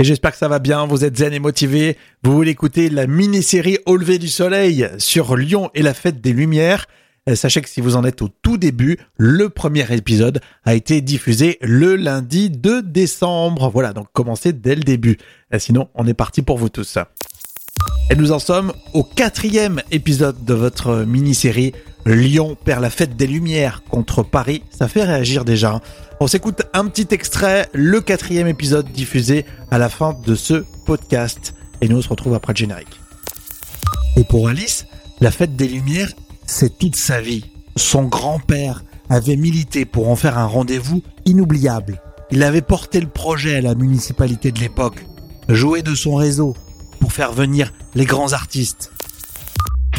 Et j'espère que ça va bien, vous êtes zen et motivés. Vous voulez écouter la mini-série Au lever du soleil sur Lyon et la fête des Lumières. Euh, sachez que si vous en êtes au tout début, le premier épisode a été diffusé le lundi 2 décembre. Voilà, donc commencez dès le début. Euh, sinon, on est parti pour vous tous. Et nous en sommes au quatrième épisode de votre mini-série Lyon perd la fête des Lumières contre Paris. Ça fait réagir déjà. On s'écoute un petit extrait, le quatrième épisode diffusé à la fin de ce podcast. Et nous on se retrouve après le générique. Et pour Alice, la fête des Lumières, c'est toute sa vie. Son grand-père avait milité pour en faire un rendez-vous inoubliable. Il avait porté le projet à la municipalité de l'époque, joué de son réseau pour faire venir les grands artistes.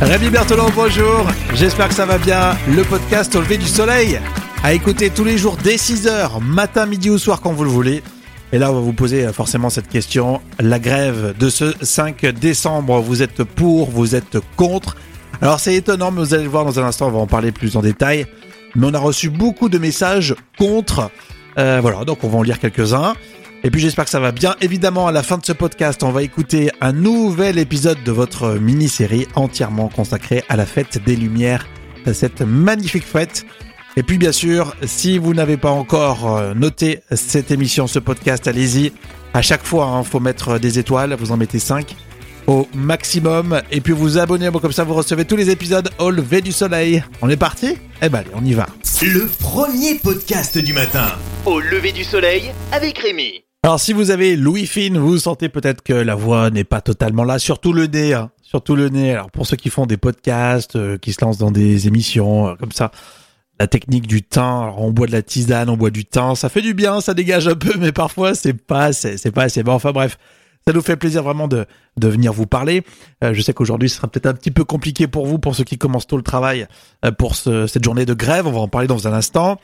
Rémi Bertolon, bonjour. J'espère que ça va bien. Le podcast au lever du soleil. À écouter tous les jours dès 6h, matin, midi ou soir quand vous le voulez. Et là, on va vous poser forcément cette question. La grève de ce 5 décembre, vous êtes pour, vous êtes contre? Alors c'est étonnant, mais vous allez le voir dans un instant, on va en parler plus en détail. Mais on a reçu beaucoup de messages contre. Euh, voilà, donc on va en lire quelques-uns. Et puis j'espère que ça va bien. Évidemment, à la fin de ce podcast, on va écouter un nouvel épisode de votre mini-série entièrement consacrée à la fête des Lumières, cette magnifique fête. Et puis bien sûr, si vous n'avez pas encore euh, noté cette émission, ce podcast, allez-y. À chaque fois, il faut mettre des étoiles, vous en mettez 5 au maximum. Et puis vous abonnez, comme ça vous recevez tous les épisodes au lever du soleil. On est parti? Eh ben allez, on y va. Le premier podcast du matin. Au lever du soleil avec Rémi. Alors si vous avez Louis Finn, vous sentez peut-être que la voix n'est pas totalement là, surtout le nez, hein, surtout le nez. Alors pour ceux qui font des podcasts, euh, qui se lancent dans des émissions euh, comme ça, la technique du thym, alors on boit de la tisane, on boit du thym, ça fait du bien, ça dégage un peu, mais parfois c'est pas, c'est pas assez bon. Enfin bref, ça nous fait plaisir vraiment de, de venir vous parler. Euh, je sais qu'aujourd'hui ce sera peut-être un petit peu compliqué pour vous, pour ceux qui commencent tôt le travail, pour ce, cette journée de grève. On va en parler dans un instant.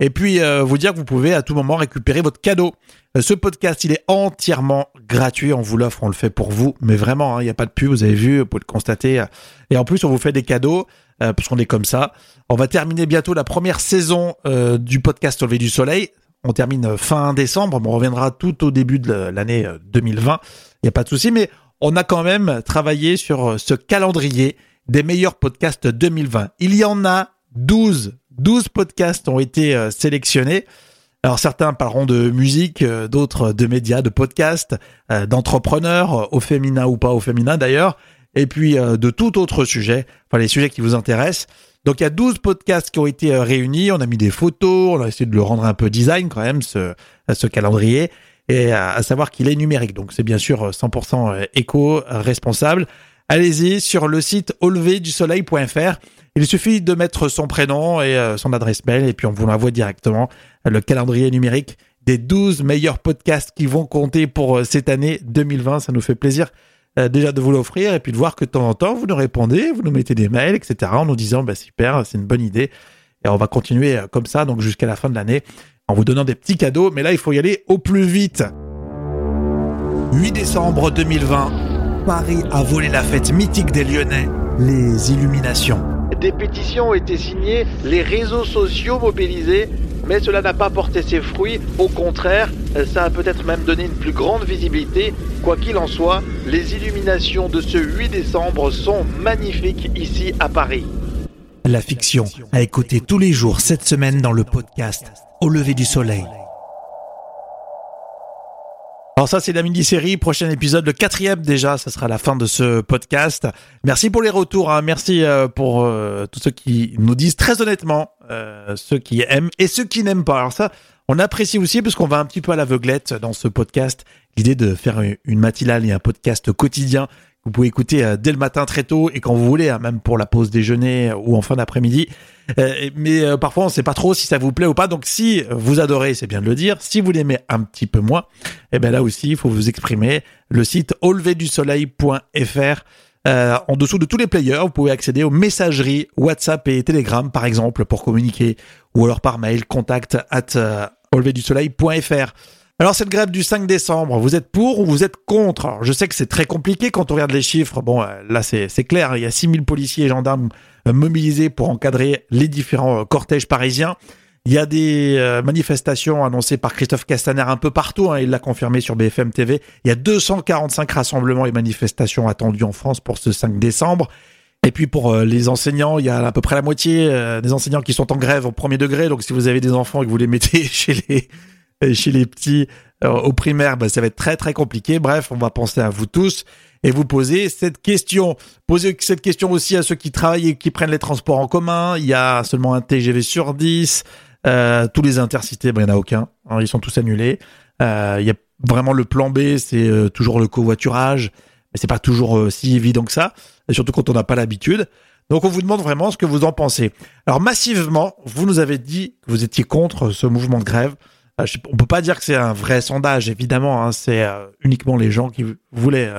Et puis vous dire que vous pouvez à tout moment récupérer votre cadeau. Euh, ce podcast, il est entièrement gratuit. On vous l'offre, on le fait pour vous. Mais vraiment, hein, il n'y a pas de pub, vous avez vu, vous pouvez le constater. Et en plus, on vous fait des cadeaux, euh, parce qu'on est comme ça. On va terminer bientôt la première saison euh, du podcast Au lever du soleil. On termine fin décembre, on reviendra tout au début de l'année 2020. Il n'y a pas de souci, mais on a quand même travaillé sur ce calendrier des meilleurs podcasts 2020. Il y en a 12. 12 podcasts ont été sélectionnés. Alors certains parleront de musique, euh, d'autres de médias, de podcasts, euh, d'entrepreneurs, euh, au féminin ou pas au féminin d'ailleurs, et puis de tout autre sujet, enfin les sujets qui vous intéressent. Donc il y a 12 podcasts qui ont été réunis, on a mis des photos, on a essayé de le rendre un peu design quand même, ce calendrier, et à savoir qu'il est numérique, donc c'est bien sûr 100% éco-responsable. Allez-y sur le site auleverdusoleil.fr il suffit de mettre son prénom et euh, son adresse mail et puis on vous l'envoie directement le calendrier numérique des 12 meilleurs podcasts qui vont compter pour euh, cette année 2020. Ça nous fait plaisir euh, déjà de vous l'offrir et puis de voir que de temps en temps vous nous répondez, vous nous mettez des mails, etc. en nous disant bah super, c'est une bonne idée et on va continuer comme ça donc jusqu'à la fin de l'année en vous donnant des petits cadeaux. Mais là il faut y aller au plus vite. 8 décembre 2020, Paris a volé la fête mythique des Lyonnais, les illuminations. Des pétitions ont été signées, les réseaux sociaux mobilisés, mais cela n'a pas porté ses fruits. Au contraire, ça a peut-être même donné une plus grande visibilité. Quoi qu'il en soit, les illuminations de ce 8 décembre sont magnifiques ici à Paris. La fiction a écouté tous les jours cette semaine dans le podcast Au lever du soleil. Alors ça, c'est la mini-série. Prochain épisode, le quatrième déjà, ça sera la fin de ce podcast. Merci pour les retours. Hein. Merci euh, pour euh, tous ceux qui nous disent très honnêtement, euh, ceux qui aiment et ceux qui n'aiment pas. Alors ça, on apprécie aussi parce qu'on va un petit peu à l'aveuglette dans ce podcast. L'idée de faire une matinale et un podcast quotidien Vous pouvez écouter euh, dès le matin très tôt et quand vous voulez, hein, même pour la pause déjeuner ou en fin d'après-midi. Euh, mais euh, parfois, on ne sait pas trop si ça vous plaît ou pas. Donc, si vous adorez, c'est bien de le dire. Si vous l'aimez un petit peu moins, eh ben là aussi, il faut vous exprimer. Le site auleverdusoleil.fr. Euh, en dessous de tous les players, vous pouvez accéder aux messageries WhatsApp et Telegram, par exemple, pour communiquer, ou alors par mail, contact at auleverdusoleil.fr. Alors cette grève du 5 décembre, vous êtes pour ou vous êtes contre? Je sais que c'est très compliqué quand on regarde les chiffres. Bon, euh, là c'est clair, il y a 6000 policiers et gendarmes euh, mobilisés pour encadrer les différents euh, cortèges parisiens. Il y a des manifestations annoncées par Christophe Castaner un peu partout, hein, il l'a confirmé sur BFM TV. Il y a 245 rassemblements et manifestations attendus en France pour ce 5 décembre. Et puis pour les enseignants, il y a à peu près la moitié des enseignants qui sont en grève au premier degré. Donc si vous avez des enfants et que vous les mettez chez les chez les petits euh, au primaire, bah, ça va être très très compliqué. Bref, on va penser à vous tous et vous poser cette question. Posez cette question aussi à ceux qui travaillent et qui prennent les transports en commun. Il y a seulement un TGV sur 10. Euh, tous les intercités, bah, il n'y en a aucun. Hein, ils sont tous annulés. Euh, il y a vraiment le plan B, c'est euh, toujours le covoiturage. Mais c'est pas toujours euh, si évident que ça. Et surtout quand on n'a pas l'habitude. Donc on vous demande vraiment ce que vous en pensez. Alors massivement, vous nous avez dit que vous étiez contre ce mouvement de grève. Euh, on peut pas dire que c'est un vrai sondage, évidemment. Hein, c'est euh, uniquement les gens qui voulaient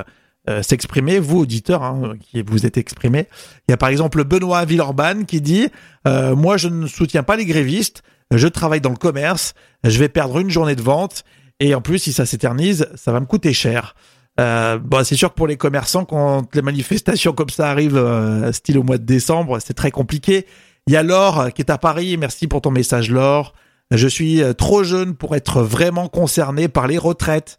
euh, s'exprimer, vous auditeurs, hein, qui vous êtes exprimés. Il y a par exemple Benoît Villeurbanne qui dit moi je ne soutiens pas les grévistes, je travaille dans le commerce, je vais perdre une journée de vente et en plus si ça s'éternise, ça va me coûter cher. bon, c'est sûr que pour les commerçants, quand les manifestations comme ça arrivent, style au mois de décembre, c'est très compliqué. Il y a Laure qui est à Paris. Merci pour ton message, Laure. Je suis euh, trop jeune pour être vraiment concerné par les retraites.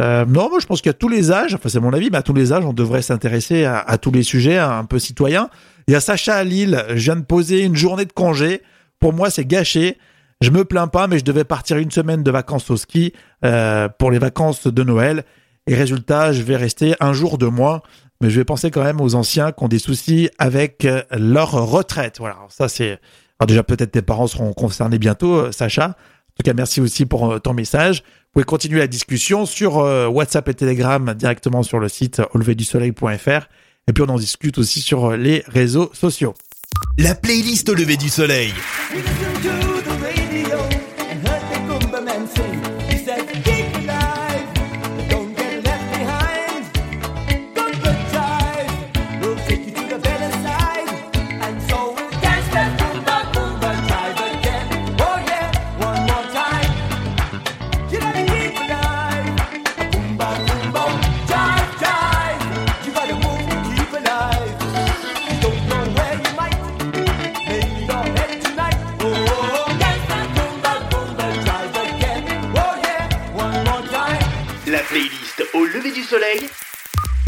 Euh, non, moi je pense qu'à tous les âges, enfin c'est mon avis, mais à tous les âges, on devrait s'intéresser à, tous les sujets, un peu citoyens. Il y a Sacha à Lille, je viens de poser une journée de congé. Pour moi, c'est gâché. Je me plains pas, mais je devais partir une semaine de vacances au ski euh, pour les vacances de Noël. Et résultat, je vais rester un jour de moins. Mais je vais penser quand même aux anciens qui ont des soucis avec leur retraite. Voilà, ça c'est alors déjà, peut-être tes parents seront concernés bientôt, euh, Sacha. En tout cas, merci aussi pour euh, ton message. Vous pouvez continuer la discussion sur euh, WhatsApp et Telegram directement sur le site auleverdusoleil.fr. Et puis on en discute aussi sur les réseaux sociaux. La playlist au lever du soleil.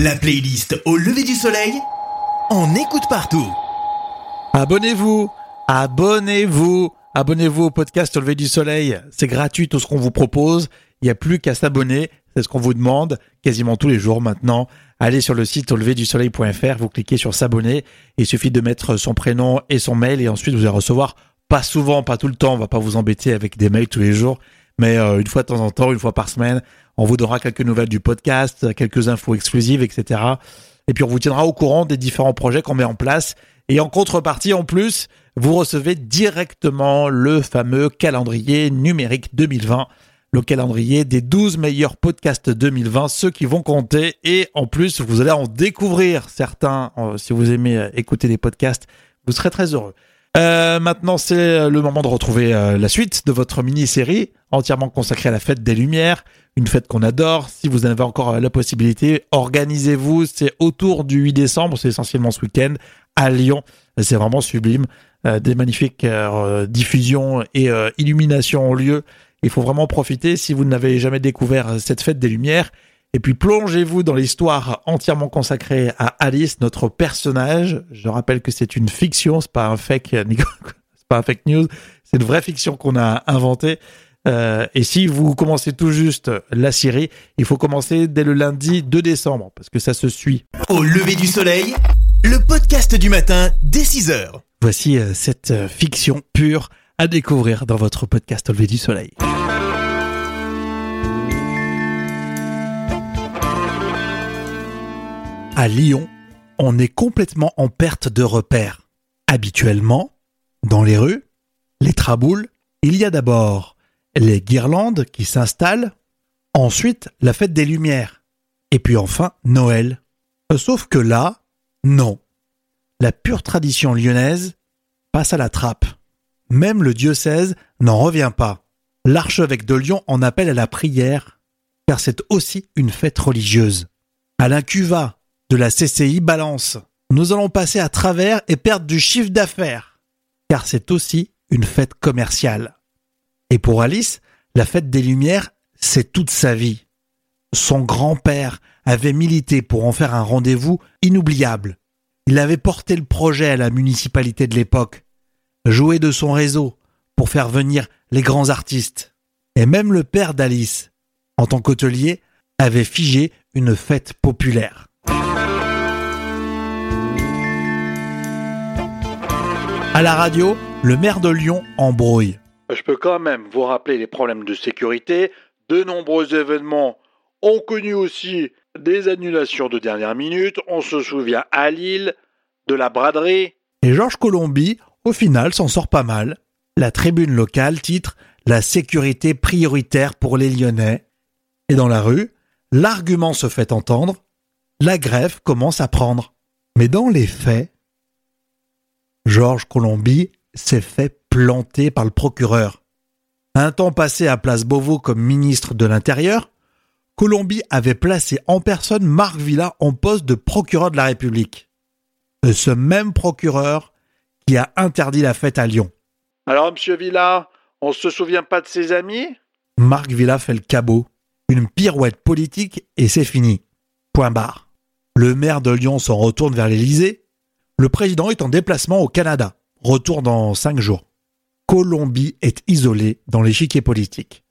La playlist au lever du soleil, on écoute partout. Abonnez-vous, abonnez-vous, abonnez-vous au podcast au lever du soleil. C'est gratuit tout ce qu'on vous propose. Il n'y a plus qu'à s'abonner. C'est ce qu'on vous demande quasiment tous les jours maintenant. Allez sur le site au lever du soleil.fr, vous cliquez sur s'abonner. Il suffit de mettre son prénom et son mail et ensuite vous allez recevoir pas souvent, pas tout le temps. On va pas vous embêter avec des mails tous les jours, mais euh, une fois de temps en temps, une fois par semaine, on vous donnera quelques nouvelles du podcast, quelques infos exclusives, etc. Et puis on vous tiendra au courant des différents projets qu'on met en place. Et en contrepartie, en plus, vous recevez directement le fameux calendrier numérique 2020, le calendrier des 12 meilleurs podcasts 2020, ceux qui vont compter. Et en plus, vous allez en découvrir certains. Euh, si vous aimez euh, écouter des podcasts, vous serez très heureux. Euh, maintenant, c'est le moment de retrouver euh, la suite de votre mini-série entièrement consacrée à la fête des Lumières, une fête qu'on adore. Si vous en avez encore euh, la possibilité, organisez-vous. C'est autour du 8 décembre, c'est essentiellement ce week-end à Lyon. C'est vraiment sublime. des magnifiques diffusions et illuminations ont lieu. Il faut vraiment profiter si vous n'avez jamais découvert cette fête des Lumières. Et puis plongez-vous dans l'histoire entièrement consacrée à Alice, notre personnage. Je rappelle que c'est une fiction, c'est pas un fake, c'est pas un fake news, c'est une vraie fiction qu'on a inventée. Euh, et si vous commencez tout juste la série, il faut commencer dès le lundi 2 décembre parce que ça se suit. Au lever du soleil, le podcast du matin dès 6 heures. Voici euh, cette euh, fiction pure à découvrir dans votre podcast Au lever du soleil. À Lyon, on est complètement en perte de repères. Habituellement, dans les rues, les traboules, il y a d'abord les guirlandes qui s'installent, ensuite la fête des Lumières, et puis enfin Noël. Sauf que là, non. La pure tradition lyonnaise passe à la trappe. Même le diocèse n'en revient pas. L'archevêque de Lyon en appelle à la prière, car c'est aussi une fête religieuse. Alain Cuva de la CCI balance. Nous allons passer à travers et perdre du chiffre d'affaires, car c'est aussi une fête commerciale. Et pour Alice, la fête des Lumières, c'est toute sa vie. Son grand-père avait milité pour en faire un rendez-vous inoubliable. Il avait porté le projet à la municipalité de l'époque, joué de son réseau pour faire venir les grands artistes. Et même le père d'Alice, en tant qu'hôtelier, avait figé une fête populaire. À la radio, le maire de Lyon embrouille. Je peux quand même vous rappeler les problèmes de sécurité. De nombreux événements ont connu aussi des annulations de dernière minute. On se souvient à Lille de la braderie. Et Georges Colombi, au final, s'en sort pas mal. La tribune locale titre La sécurité prioritaire pour les Lyonnais. Et dans la rue, l'argument se fait entendre. La grève commence à prendre. Mais dans les faits, Georges Colombi s'est fait planter par le procureur. Un temps passé à Place Beauvau comme ministre de l'Intérieur, Colombi avait placé en personne Marc Villa en poste de procureur de la République. Ce même procureur qui a interdit la fête à Lyon. Alors, monsieur Villa, on se souvient pas de ses amis? Marc Villa fait le cabot. Une pirouette politique et c'est fini. Point barre. Le maire de Lyon s'en retourne vers l'Élysée. Le président est en déplacement au Canada. Retour dans cinq jours. Colombie est isolé dans l'échiquier politique.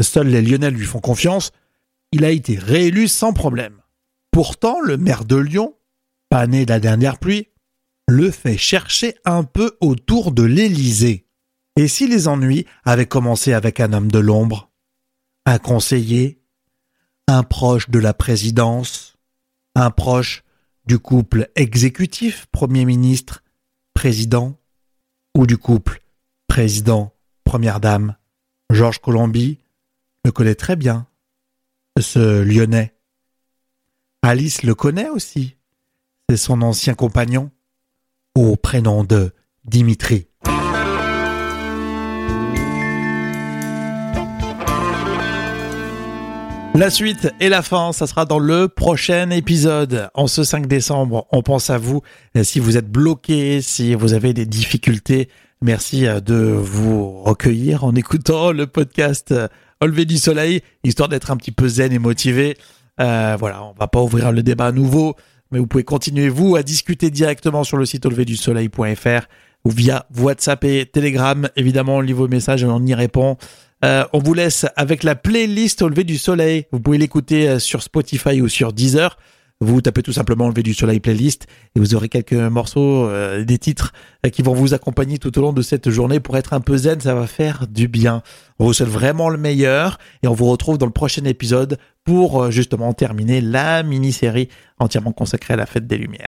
Seuls les Lyonnais lui font confiance. Il a été réélu sans problème. Pourtant, le maire de Lyon, pas né de la dernière pluie, le fait chercher un peu autour de l'Élysée. Et si les ennuis avaient commencé avec un homme de l'ombre, un conseiller, un proche de la présidence, un proche du couple exécutif, Premier ministre, président, ou du couple président, première dame, Georges Colombi, le connaît très bien, ce Lyonnais. Alice le connaît aussi, c'est son ancien compagnon, au prénom de Dimitri. La suite et la fin, ça sera dans le prochain épisode. En ce 5 décembre, on pense à vous. Si vous êtes bloqué, si vous avez des difficultés, merci de vous recueillir en écoutant le podcast Au lever du soleil, histoire d'être un petit peu zen et motivé. Euh, voilà, on va pas ouvrir le débat à nouveau, mais vous pouvez continuer, vous, à discuter directement sur le site auleverdusoleil.fr ou via WhatsApp et Telegram. Évidemment, on lit vos messages et on y répond. Euh, on vous laisse avec la playlist au lever du soleil. Vous pouvez l'écouter euh, sur Spotify ou sur Deezer. Vous tapez tout simplement au lever du soleil playlist et vous aurez quelques morceaux, euh, des titres qui vont vous accompagner tout au long de cette journée pour être un peu zen. Ça va faire du bien. On vous souhaite vraiment le meilleur et on vous retrouve dans le prochain épisode pour justement terminer la mini-série entièrement consacrée à la fête des Lumières.